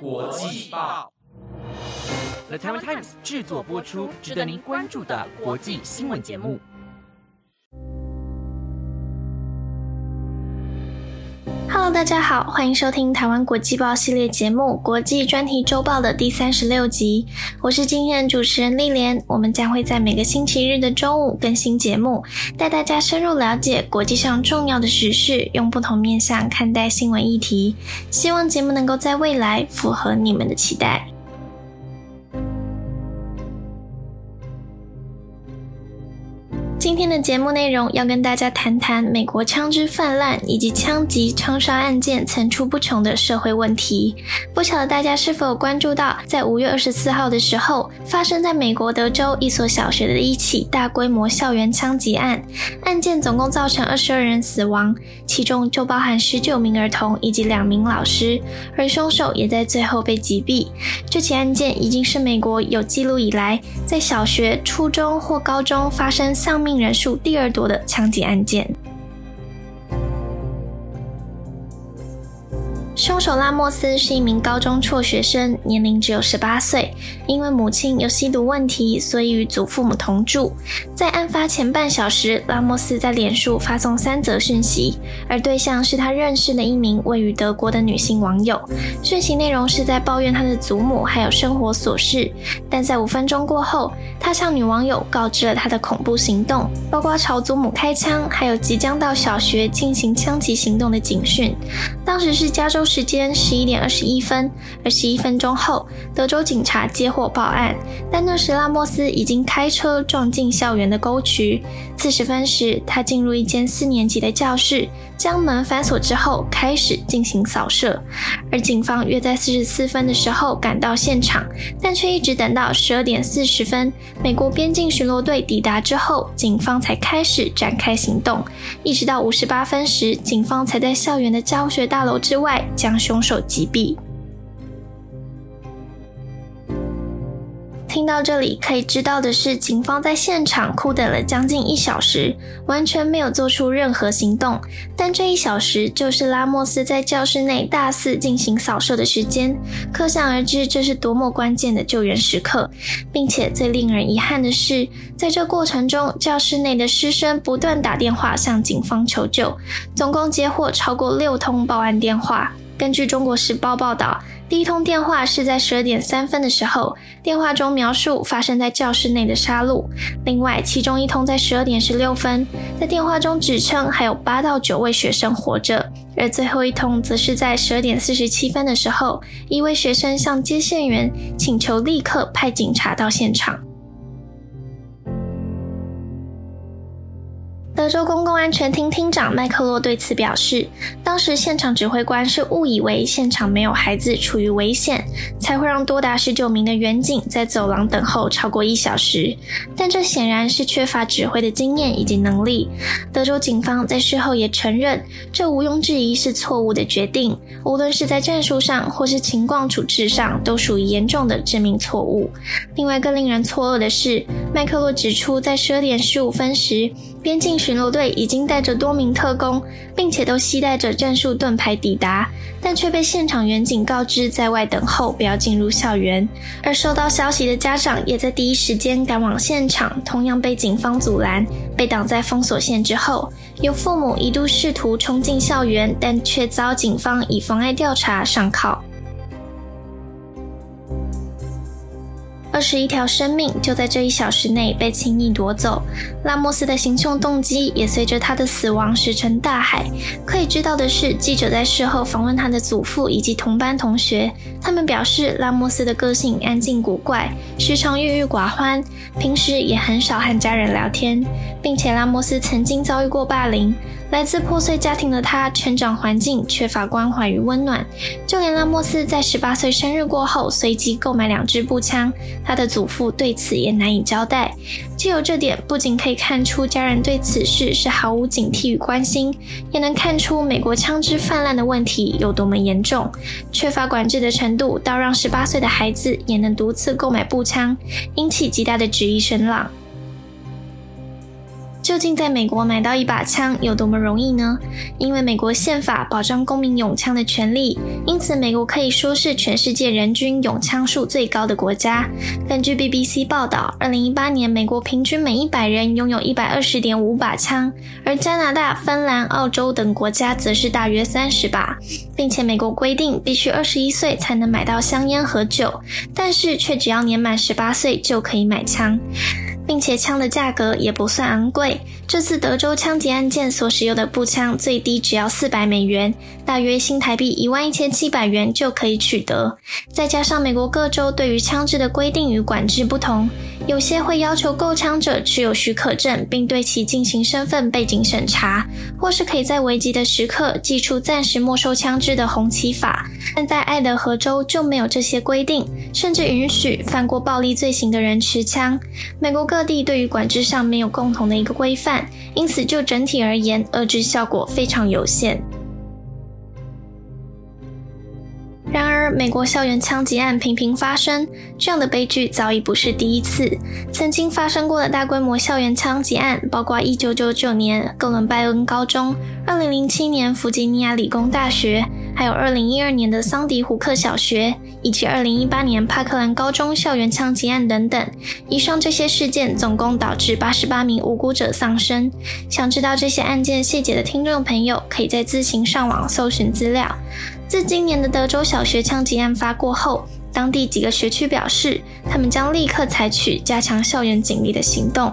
国际报，The Time Times 制作播出，值得您关注的国际新闻节目。Hello，大家好，欢迎收听台湾国际报系列节目《国际专题周报》的第三十六集。我是今天的主持人丽莲，我们将会在每个星期日的中午更新节目，带大家深入了解国际上重要的时事，用不同面向看待新闻议题。希望节目能够在未来符合你们的期待。今天的节目内容要跟大家谈谈美国枪支泛滥以及枪击枪杀案件层出不穷的社会问题。不晓得大家是否关注到，在五月二十四号的时候，发生在美国德州一所小学的一起大规模校园枪击案，案件总共造成二十二人死亡，其中就包含十九名儿童以及两名老师，而凶手也在最后被击毙。这起案件已经是美国有记录以来在小学、初中或高中发生丧命。人数第二多的枪击案件。凶手拉莫斯是一名高中辍学生，年龄只有十八岁。因为母亲有吸毒问题，所以与祖父母同住。在案发前半小时，拉莫斯在脸书发送三则讯息，而对象是他认识的一名位于德国的女性网友。讯息内容是在抱怨他的祖母还有生活琐事。但在五分钟过后，他向女网友告知了他的恐怖行动，包括朝祖母开枪，还有即将到小学进行枪击行动的警讯。当时是加州。时间十一点二十一分，二十一分钟后，德州警察接获报案，但那时拉莫斯已经开车撞进校园的沟渠。四十分时，他进入一间四年级的教室，将门反锁之后，开始进行扫射。而警方约在四十四分的时候赶到现场，但却一直等到十二点四十分，美国边境巡逻队抵达之后，警方才开始展开行动。一直到五十八分时，警方才在校园的教学大楼之外。将凶手击毙。听到这里，可以知道的是，警方在现场苦等了将近一小时，完全没有做出任何行动。但这一小时就是拉莫斯在教室内大肆进行扫射的时间，可想而知这是多么关键的救援时刻。并且最令人遗憾的是，在这过程中，教室内的师生不断打电话向警方求救，总共接获超过六通报案电话。根据《中国时报》报道，第一通电话是在十二点三分的时候，电话中描述发生在教室内的杀戮。另外，其中一通在十二点十六分，在电话中指称还有八到九位学生活着。而最后一通则是在十二点四十七分的时候，一位学生向接线员请求立刻派警察到现场。德州公共安全厅厅长麦克洛对此表示，当时现场指挥官是误以为现场没有孩子处于危险，才会让多达十九名的远警在走廊等候超过一小时。但这显然是缺乏指挥的经验以及能力。德州警方在事后也承认，这毋庸置疑是错误的决定，无论是在战术上或是情况处置上，都属于严重的致命错误。另外，更令人错愕的是，麦克洛指出，在十二点十五分时。边境巡逻队已经带着多名特工，并且都携带着战术盾牌抵达，但却被现场远警告知在外等候，不要进入校园。而收到消息的家长也在第一时间赶往现场，同样被警方阻拦，被挡在封锁线之后。有父母一度试图冲进校园，但却遭警方以妨碍调查上铐。二十一条生命就在这一小时内被轻易夺走，拉莫斯的行凶动机也随着他的死亡石沉大海。可以知道的是，记者在事后访问他的祖父以及同班同学，他们表示拉莫斯的个性安静古怪，时常郁郁寡欢，平时也很少和家人聊天，并且拉莫斯曾经遭遇过霸凌。来自破碎家庭的他，成长环境缺乏关怀与温暖。就连拉莫斯在十八岁生日过后，随即购买两支步枪，他的祖父对此也难以交代。既有这点，不仅可以看出家人对此事是毫无警惕与关心，也能看出美国枪支泛滥的问题有多么严重，缺乏管制的程度，到让十八岁的孩子也能独自购买步枪，引起极大的质疑声浪。究竟在美国买到一把枪有多么容易呢？因为美国宪法保障公民拥枪的权利，因此美国可以说是全世界人均拥枪数最高的国家。根据 BBC 报道，2018年美国平均每100人拥有120.5把枪，而加拿大、芬兰、澳洲等国家则是大约30把，并且美国规定必须21岁才能买到香烟和酒，但是却只要年满18岁就可以买枪。并且枪的价格也不算昂贵。这次德州枪击案件所使用的步枪最低只要四百美元，大约新台币一万一千七百元就可以取得。再加上美国各州对于枪支的规定与管制不同，有些会要求购枪者持有许可证，并对其进行身份背景审查，或是可以在危急的时刻寄出暂时没收枪支的红旗法。但在爱德荷州就没有这些规定，甚至允许犯过暴力罪行的人持枪。美国各地对于管制上没有共同的一个规范，因此就整体而言，遏制效果非常有限。然而，美国校园枪击案频频发生，这样的悲剧早已不是第一次。曾经发生过的大规模校园枪击案，包括1999年哥伦拜恩高中、2007年弗吉尼亚理工大学，还有2012年的桑迪胡克小学，以及2018年帕克兰高中校园枪击案等等。以上这些事件总共导致88名无辜者丧生。想知道这些案件细节的听众朋友，可以在自行上网搜寻资料。自今年的德州小学枪击案发过后，当地几个学区表示，他们将立刻采取加强校园警力的行动。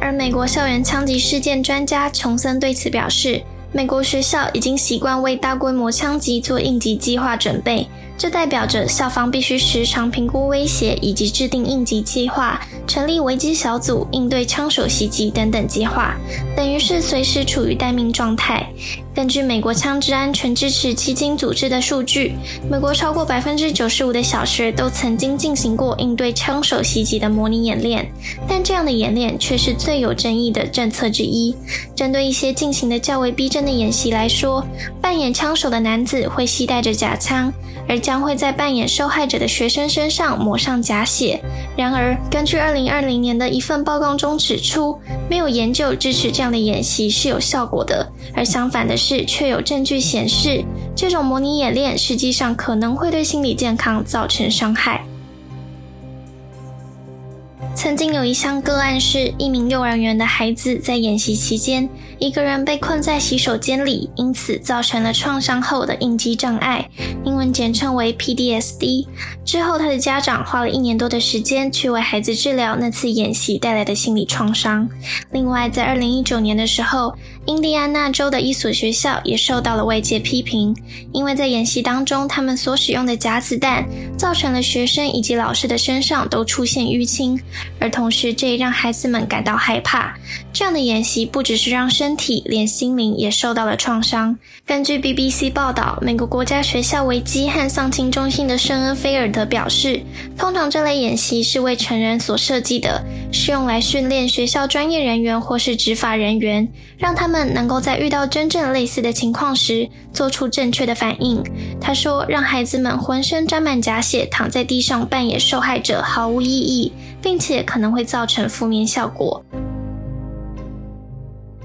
而美国校园枪击事件专家琼森对此表示，美国学校已经习惯为大规模枪击做应急计划准备。这代表着校方必须时常评估威胁，以及制定应急计划，成立危机小组应对枪手袭击等等计划，等于是随时处于待命状态。根据美国枪支安全支持基金组织的数据，美国超过百分之九十五的小学都曾经进行过应对枪手袭击的模拟演练，但这样的演练却是最有争议的政策之一。针对一些进行的较为逼真的演习来说，扮演枪手的男子会携带着假枪。而将会在扮演受害者的学生身上抹上假血。然而，根据2020年的一份报告中指出，没有研究支持这样的演习是有效果的。而相反的是，却有证据显示，这种模拟演练实际上可能会对心理健康造成伤害。曾经有一项个案是，一名幼儿园的孩子在演习期间，一个人被困在洗手间里，因此造成了创伤后的应激障碍，英文简称为 PDSD。之后，他的家长花了一年多的时间去为孩子治疗那次演习带来的心理创伤。另外，在二零一九年的时候，印第安纳州的一所学校也受到了外界批评，因为在演习当中，他们所使用的假子弹造成了学生以及老师的身上都出现淤青。而同时，这也让孩子们感到害怕。这样的演习不只是让身体，连心灵也受到了创伤。根据 BBC 报道，美国国家学校危机和丧亲中心的圣恩菲尔德表示，通常这类演习是为成人所设计的，是用来训练学校专业人员或是执法人员，让他们能够在遇到真正类似的情况时做出正确的反应。他说，让孩子们浑身沾满假血，躺在地上扮演受害者毫无意义。并且可能会造成负面效果。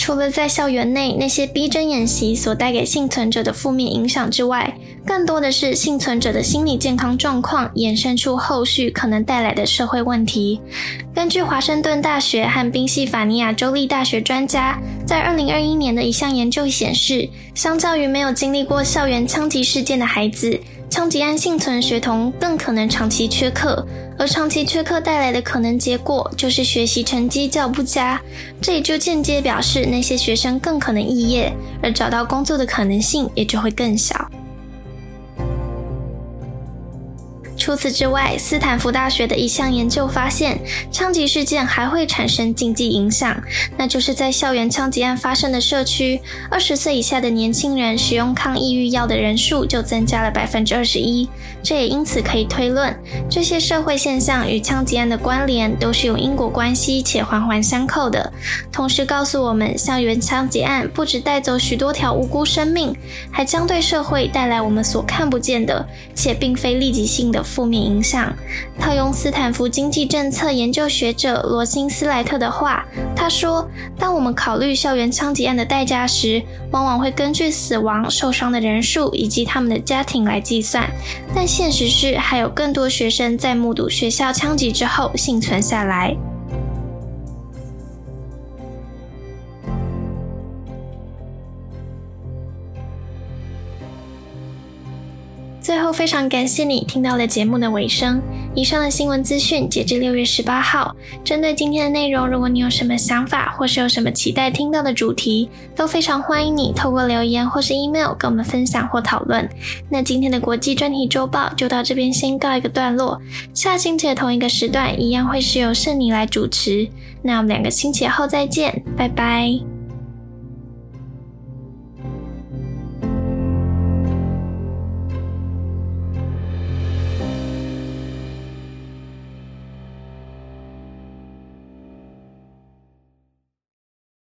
除了在校园内那些逼真演习所带给幸存者的负面影响之外，更多的是幸存者的心理健康状况衍生出后续可能带来的社会问题。根据华盛顿大学和宾夕法尼亚州立大学专家在2021年的一项研究显示，相较于没有经历过校园枪击事件的孩子。枪击案幸存学童更可能长期缺课，而长期缺课带来的可能结果就是学习成绩较不佳。这也就间接表示那些学生更可能肄业，而找到工作的可能性也就会更小。除此之外，斯坦福大学的一项研究发现，枪击事件还会产生经济影响，那就是在校园枪击案发生的社区，二十岁以下的年轻人使用抗抑郁药的人数就增加了百分之二十一。这也因此可以推论，这些社会现象与枪击案的关联都是有因果关系且环环相扣的。同时告诉我们，校园枪击案不止带走许多条无辜生命，还将对社会带来我们所看不见的且并非立即性的。负面影响。套用斯坦福经济政策研究学者罗辛斯莱特的话，他说：“当我们考虑校园枪击案的代价时，往往会根据死亡、受伤的人数以及他们的家庭来计算。但现实是，还有更多学生在目睹学校枪击之后幸存下来。”最后，非常感谢你听到了节目的尾声。以上的新闻资讯截至六月十八号。针对今天的内容，如果你有什么想法，或是有什么期待听到的主题，都非常欢迎你透过留言或是 email 跟我们分享或讨论。那今天的国际专题周报就到这边先告一个段落。下星期的同一个时段，一样会是由圣尼来主持。那我们两个星期后再见，拜拜。